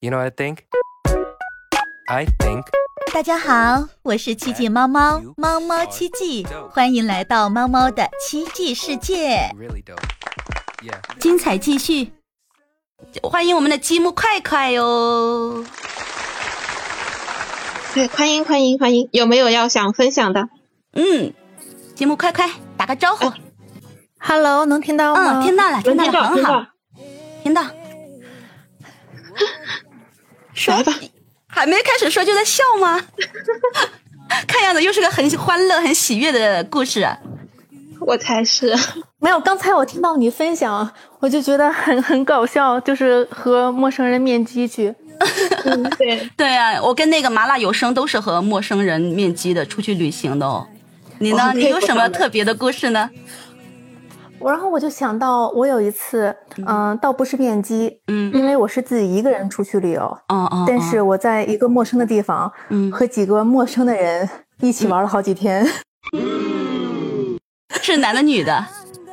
You know what I think? I think 大家好，我是奇迹猫猫，猫猫奇迹，欢迎来到猫猫的奇迹世界，really dope. Yeah. 精彩继续。欢迎我们的积木快快哟！对，欢迎欢迎欢迎！有没有要想分享的？嗯，积木快快打个招呼。Hello，能听到吗？嗯，听到了，听到了，到，很好听到，，听到。说来吧。还没开始说就在笑吗？看样子又是个很欢乐、很喜悦的故事啊。我才是。没有，刚才我听到你分享，我就觉得很很搞笑，就是和陌生人面基去。嗯，对，对啊，我跟那个麻辣有声都是和陌生人面基的，出去旅行的哦。你呢？你有什么特别的故事呢？我然后我就想到，我有一次，嗯、倒不是面基，嗯因为我是自己一个人出去旅游，哦哦，但是我在一个陌生的地方，嗯和几个陌生的人一起玩了好几天。是男的女的？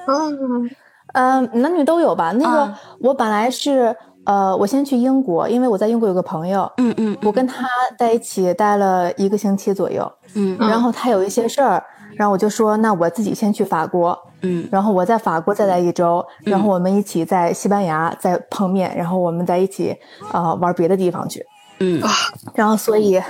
嗯，嗯、男女都有吧。那个、啊我本来是，呃，我先去英国，因为我在英国有个朋友，嗯嗯我跟他在一起待了一个星期左右。嗯然后他有一些事儿，然后我就说，那我自己先去法国，嗯。然后我在法国再来一周，然后我们一起在西班牙再碰面，然后我们在一起呃玩别的地方去，嗯。然后所以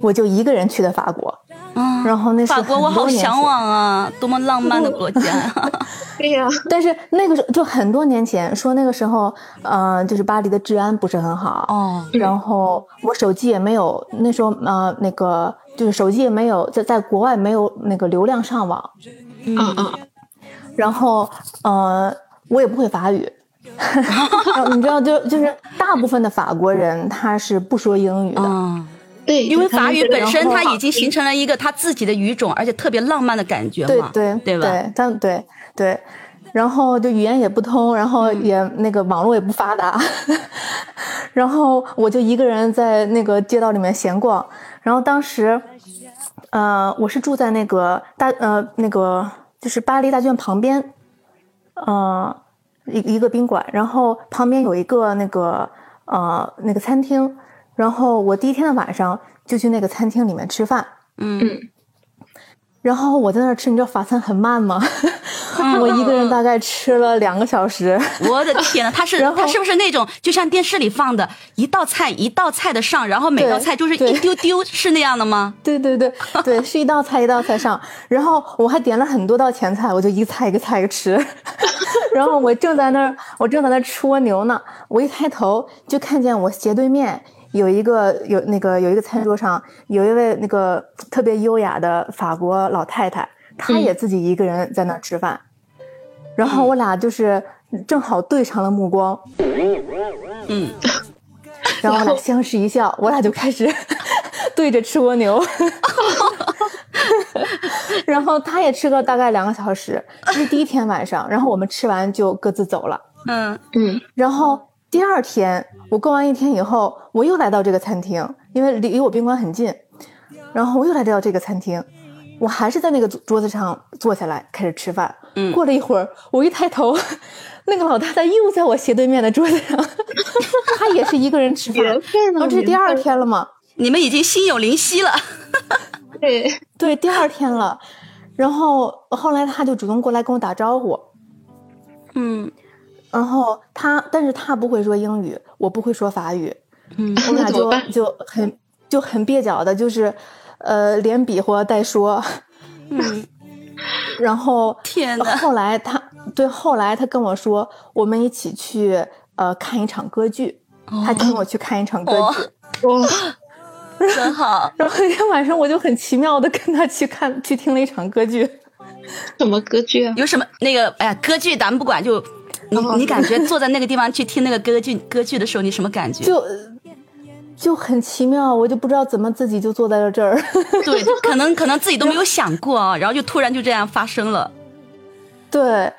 我就一个人去的法国，嗯。然后那是法国我好向往啊，多么浪漫的国家呀！对呀，但是那个时候就很多年前说那个时候，呃，就是巴黎的治安不是很好，哦，然后我手机也没有，那时候呃那个就是手机也没有在在国外没有那个流量上网，嗯嗯，然后呃，我也不会法语。你知道，就就是大部分的法国人他是不说英语的，嗯，对，因为法语本身它已经形成了一个它自己的语种，而且特别浪漫的感觉嘛，对对对吧？对，但对对，然后就语言也不通，然后嗯。也、那个网络也不发达，然后我就一个人在那个街道里面闲逛，然后当时，呃，我是住在那个大呃那个就是巴黎大剧院旁边，呃一一个宾馆，然后旁边有一个那个呃那个餐厅，然后我第一天的晚上就去那个餐厅里面吃饭。嗯然后我在那儿吃，你知道法餐很慢吗？我一个人 大概吃了两个小时。我的天呐，他是然后它是不是那种就像电视里放的一道菜一道菜的上，然后每道菜就是一丢丢，是那样的吗？对对对对，是一道菜一道菜上，然后我还点了很多道前菜，我就一个菜一个菜一个吃。然后我正在那儿，我正在那儿吃蜗牛呢，我一抬头就看见我斜对面有一个有那个有一个餐桌上有一位那个特别优雅的法国老太太，她也自己一个人在那儿吃饭，然后我俩就是正好对上了目光，嗯，然后我俩相视一笑，我俩就开始 对着吃蜗牛，然后他也吃了大概两个小时，这是第一天晚上，然后我们吃完就各自走了。嗯。嗯。然后第二天我逛完一天以后，我又来到这个餐厅，因为离离我宾馆很近，然后我又来到这个餐厅，我还是在那个桌桌子上坐下来开始吃饭。嗯过了一会儿，我一抬头，那个老太太又在我斜对面的桌子上，她也是一个人吃饭。然后这是第二天了嘛？你们已经心有灵犀了。对，对，第二天了。然后后来他就主动过来跟我打招呼，嗯然后他，但是他不会说英语，我不会说法语，嗯我们俩就就很就很蹩脚的，就是呃连比划带说，嗯，然后天呐后来他对后来他跟我说，我们一起去呃看一场歌剧，他请我去看一场歌哦剧，哇，真好。然后那天晚上我就很奇妙的跟他去看去听了一场歌剧。什么歌剧啊？有什么那个哎呀，歌剧咱们不管，就你你感觉坐在那个地方去听那个歌剧歌剧的时候，你什么感觉？就就很奇妙，我就不知道怎么自己就坐在了这儿。对，可能 可能自己都没有想过啊，然后就突然就这样发生了。对，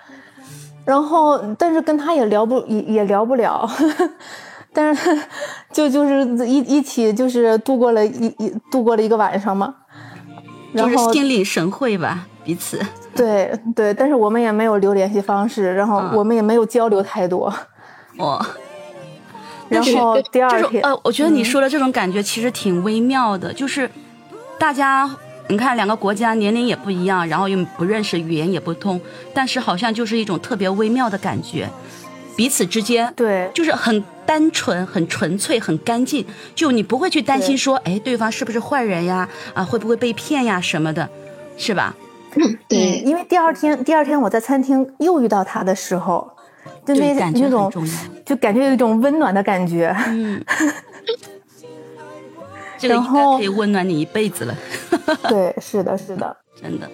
然后但是跟他也聊不也也聊不了，但是就就是一一起就是度过了一一度过了一个晚上嘛。然就是后心领神会吧，彼此。对对，但是我们也没有留联系方式，然后嗯我们也没有交流太多。哦，然后第二天，这种呃，我觉得你说的这种感觉其实挺微妙的，就是大家你看两个国家年龄也不一样，然后又不认识，语言也不通，但是好像就是一种特别微妙的感觉，彼此之间对就是很单纯、很纯粹、很干净，就你不会去担心说，哎，对方是不是坏人呀？啊，会不会被骗呀什么的，是吧？对嗯，因为第二天，第二天我在餐厅又遇到他的时候，就那感觉那种。就感觉有一种温暖的感觉。嗯，这个应该然后可以温暖你一辈子了，对，是的，是的。真的。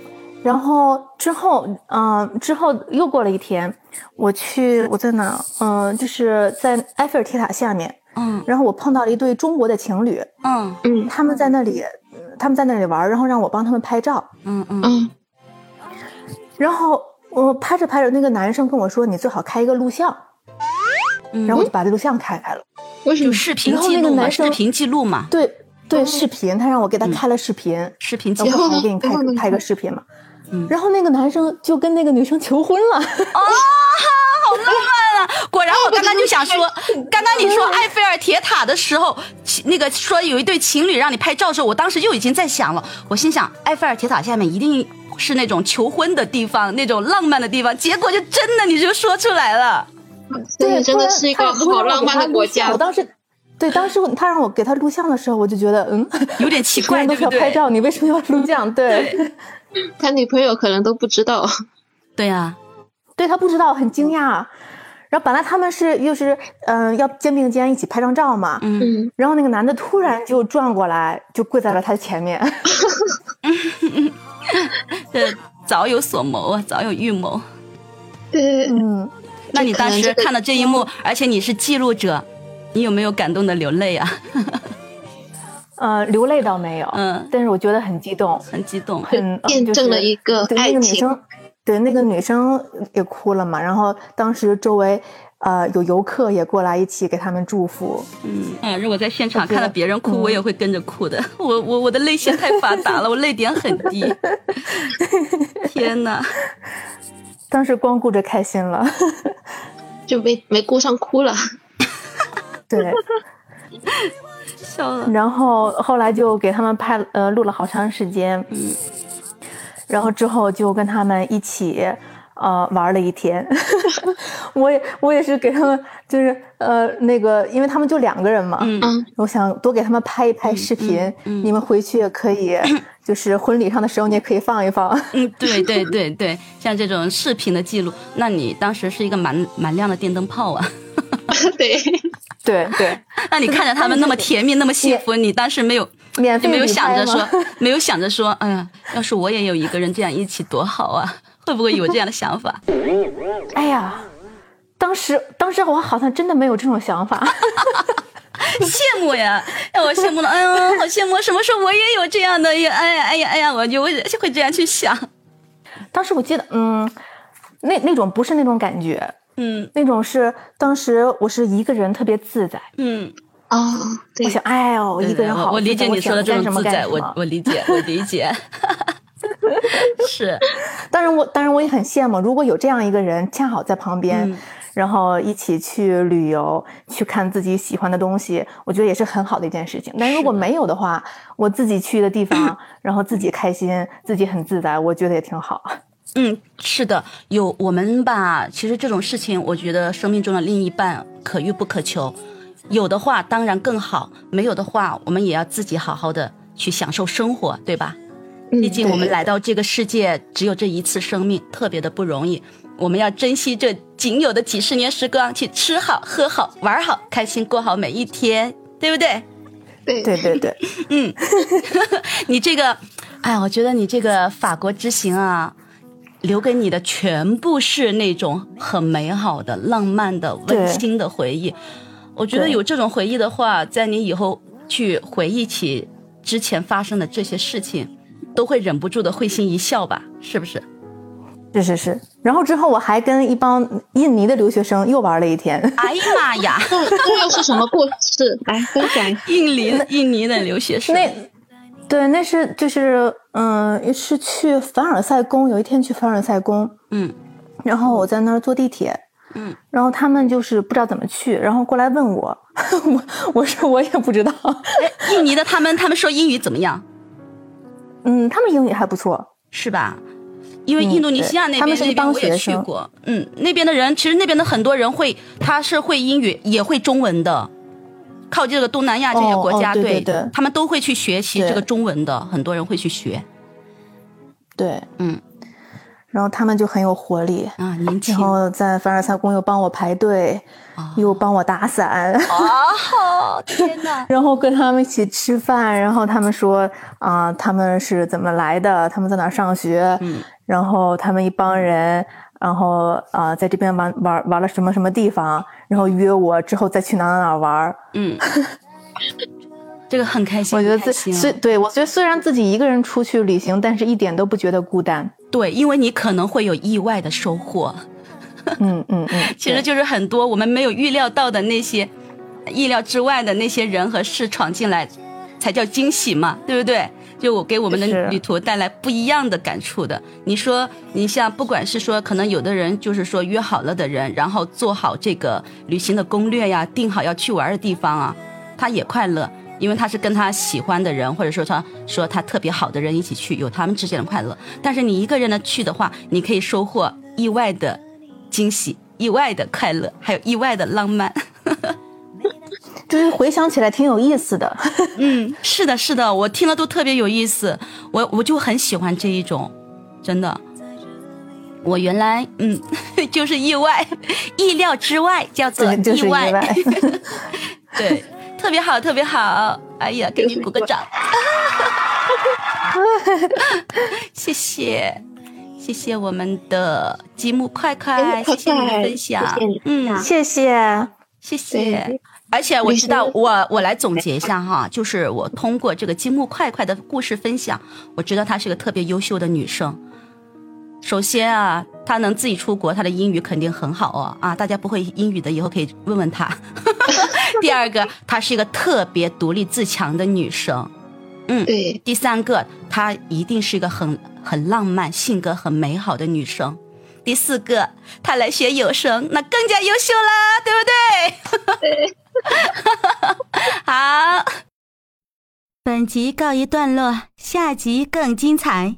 然后之后，嗯、之后又过了一天，我去我在哪？嗯、就是在埃菲尔铁塔下面，嗯然后我碰到了一对中国的情侣，嗯嗯他们在那里，他们在那里玩，然后让我帮他们拍照。嗯嗯嗯然后我拍着拍着，那个男生跟我说：“你最好开一个录像。”嗯，然后我就把这录像开开了。就为什么？视频然后记录嘛，那个男生视频记录嘛，对对，视频，他让我给他开了视频。视频记然后录。我给你拍然后呢拍个视频嘛。嗯然后那个男生就跟那个女生求婚了。啊，好浪漫啊果然，我刚刚就想说，刚刚你说埃菲尔铁塔的时候，那个说有一对情侣让你拍照的时候，我当时就已经在想了，我心想埃菲尔铁塔下面一定是那种求婚的地方，那种浪漫的地方，结果就真的你就说出来了。对，真的是一个好浪漫的国家我。当时，对，当时他让我给他录像的时候，我就觉得，嗯，有点奇怪都是要对不对拍照，你为什么要录像？对，他女朋友可能都不知道。对呀、对他不知道，很惊讶。然后本来他们是又是嗯、呃要肩并肩一起拍张照嘛，嗯，嗯，然后那个男的突然就转过来，就跪在了他的前面。这早有所谋啊，早有预谋。对，嗯，那你当时看到这一幕，而且你是记录者，你有没有感动的流泪啊？呃，流泪倒没有，嗯但是我觉得很激动，很激动。很见证了一个对那爱情。个女生，对那个女生也哭了嘛。然后当时周围呃有游客也过来一起给他们祝福。嗯，哎，如果在现场看到别人哭，嗯我也会跟着哭的。我我我的泪腺太发达了，我泪点很低。天哪！当时光顾着开心了，就没没顾上哭了。对。笑了。然后后来就给他们拍呃录了好长时间，嗯，然后之后就跟他们一起呃玩了一天，我也我也是给他们就是呃那个，因为他们就两个人嘛，嗯。嗯，我想多给他们拍一拍视频，你们回去也可以，就是婚礼上的时候你也可以放一放。嗯，对对对对，像这种视频的记录，那你当时是一个蛮蛮亮的电灯泡啊。对，对对，那你看着他们那么甜蜜，那么幸福，你当时没有免费就没有想着说，没有想着说，哎呀，要是我也有一个人这样一起多好啊，会不会有这样的想法？哎呀，当时当时我好像真的没有这种想法。羡慕呀，让我羡慕了，哎呀，好羡慕，什么时候我也有这样的，哎呀，哎呀，哎呀，哎呀，我就会会这样去想，当时我记得，嗯，那那种不是那种感觉，嗯那种是当时我是一个人特别自在，嗯，哦，对我，想，哎呦，一个人好我我理解你说的这种自在，我。我理解，我理解，是，当然我当然我也很羡慕，如果有这样一个人恰好在旁边，嗯然后一起去旅游，去看自己喜欢的东西，我觉得也是很好的一件事情。但如果没有的话，我自己去的地方，然后自己开心，自己很自在，我觉得也挺好。嗯，是的，有我们吧，其实这种事情，我觉得生命中的另一半可遇不可求，有的话当然更好，没有的话，我们也要自己好好的去享受生活，对吧？嗯毕竟我们来到这个世界只有这一次生命，特别的不容易。我们要珍惜这仅有的几十年时光，去吃好、喝好、玩好，开心过好每一天，对不对？对对对对，嗯 你这个，哎呀，我觉得你这个法国之行啊，留给你的全部是那种很美好的、浪漫的、温馨的回忆。我觉得有这种回忆的话，在你以后去回忆起之前发生的这些事情，都会忍不住的会心一笑吧？是不是？是是是。然后之后我还跟一帮印尼的留学生又玩了一天。哎呀妈呀！那那又是什么故事？来 分享。印尼印尼的留学生，那对，那是就是嗯，是去凡尔赛宫，有一天去凡尔赛宫，嗯然后我在那儿坐地铁，嗯，然后他们就是不知道怎么去，然后过来问我，我我说我也不知道。哎，印尼的他们他们说英语怎么样？嗯，他们英语还不错，是吧？因为印度尼西亚那边、那边我也去过，嗯，那边的人其实那边的很多人会，他是会英语也会中文的，靠这个东南亚这些哦国家，哦对对对。他们都会去学习这个中文的，很多人会去学，对，嗯然后他们就很有活力，啊，年轻然后在凡尔赛宫又帮我排队，又帮我打伞，哦，天哪！然后跟他们一起吃饭，然后他们说啊、他们是怎么来的，他们在哪上学，嗯然后他们一帮人，然后啊、在这边玩玩玩了什么什么地方，然后约我之后再去哪哪哪玩儿。嗯，这个很开心，我觉得自很开心虽对我觉得虽然自己一个人出去旅行，但是一点都不觉得孤单。对，因为你可能会有意外的收获。嗯嗯嗯，其实就是很多我们没有预料到的那些意料之外的那些人和事闯进来，才叫惊喜嘛，对不对？就我给我们的旅途带来不一样的感触的。你说，你像不管是说，可能有的人就是说约好了的人，然后做好这个旅行的攻略呀，定好要去玩的地方啊，他也快乐，因为他是跟他喜欢的人，或者说他说他特别好的人一起去，有他们之间的快乐。但是你一个人的去的话，你可以收获意外的惊喜、意外的快乐，还有意外的浪漫。就是回想起来挺有意思的。嗯，是的，是的，我听了都特别有意思，我我就很喜欢这一种，真的。我原来嗯，就是意外，意料之外，叫做对，就是意，外。对，特别好，特别好。哎呀，给你鼓个掌，谢谢，谢谢我们的积木快快，谢谢你的分享。谢谢，嗯，谢谢。谢谢。而且我知道，我我来总结一下哈，就是我通过这个积木快快的故事分享，我知道她是个特别优秀的女生。首先啊，她能自己出国，她的英语肯定很好哦啊，大家不会英语的以后可以问问她。第二个，她是一个特别独立自强的女生。嗯对，第三个，她一定是一个很很浪漫、性格很美好的女生。第四个，她来学有声，那更加优秀啦，对不对？好，本集告一段落，下集更精彩。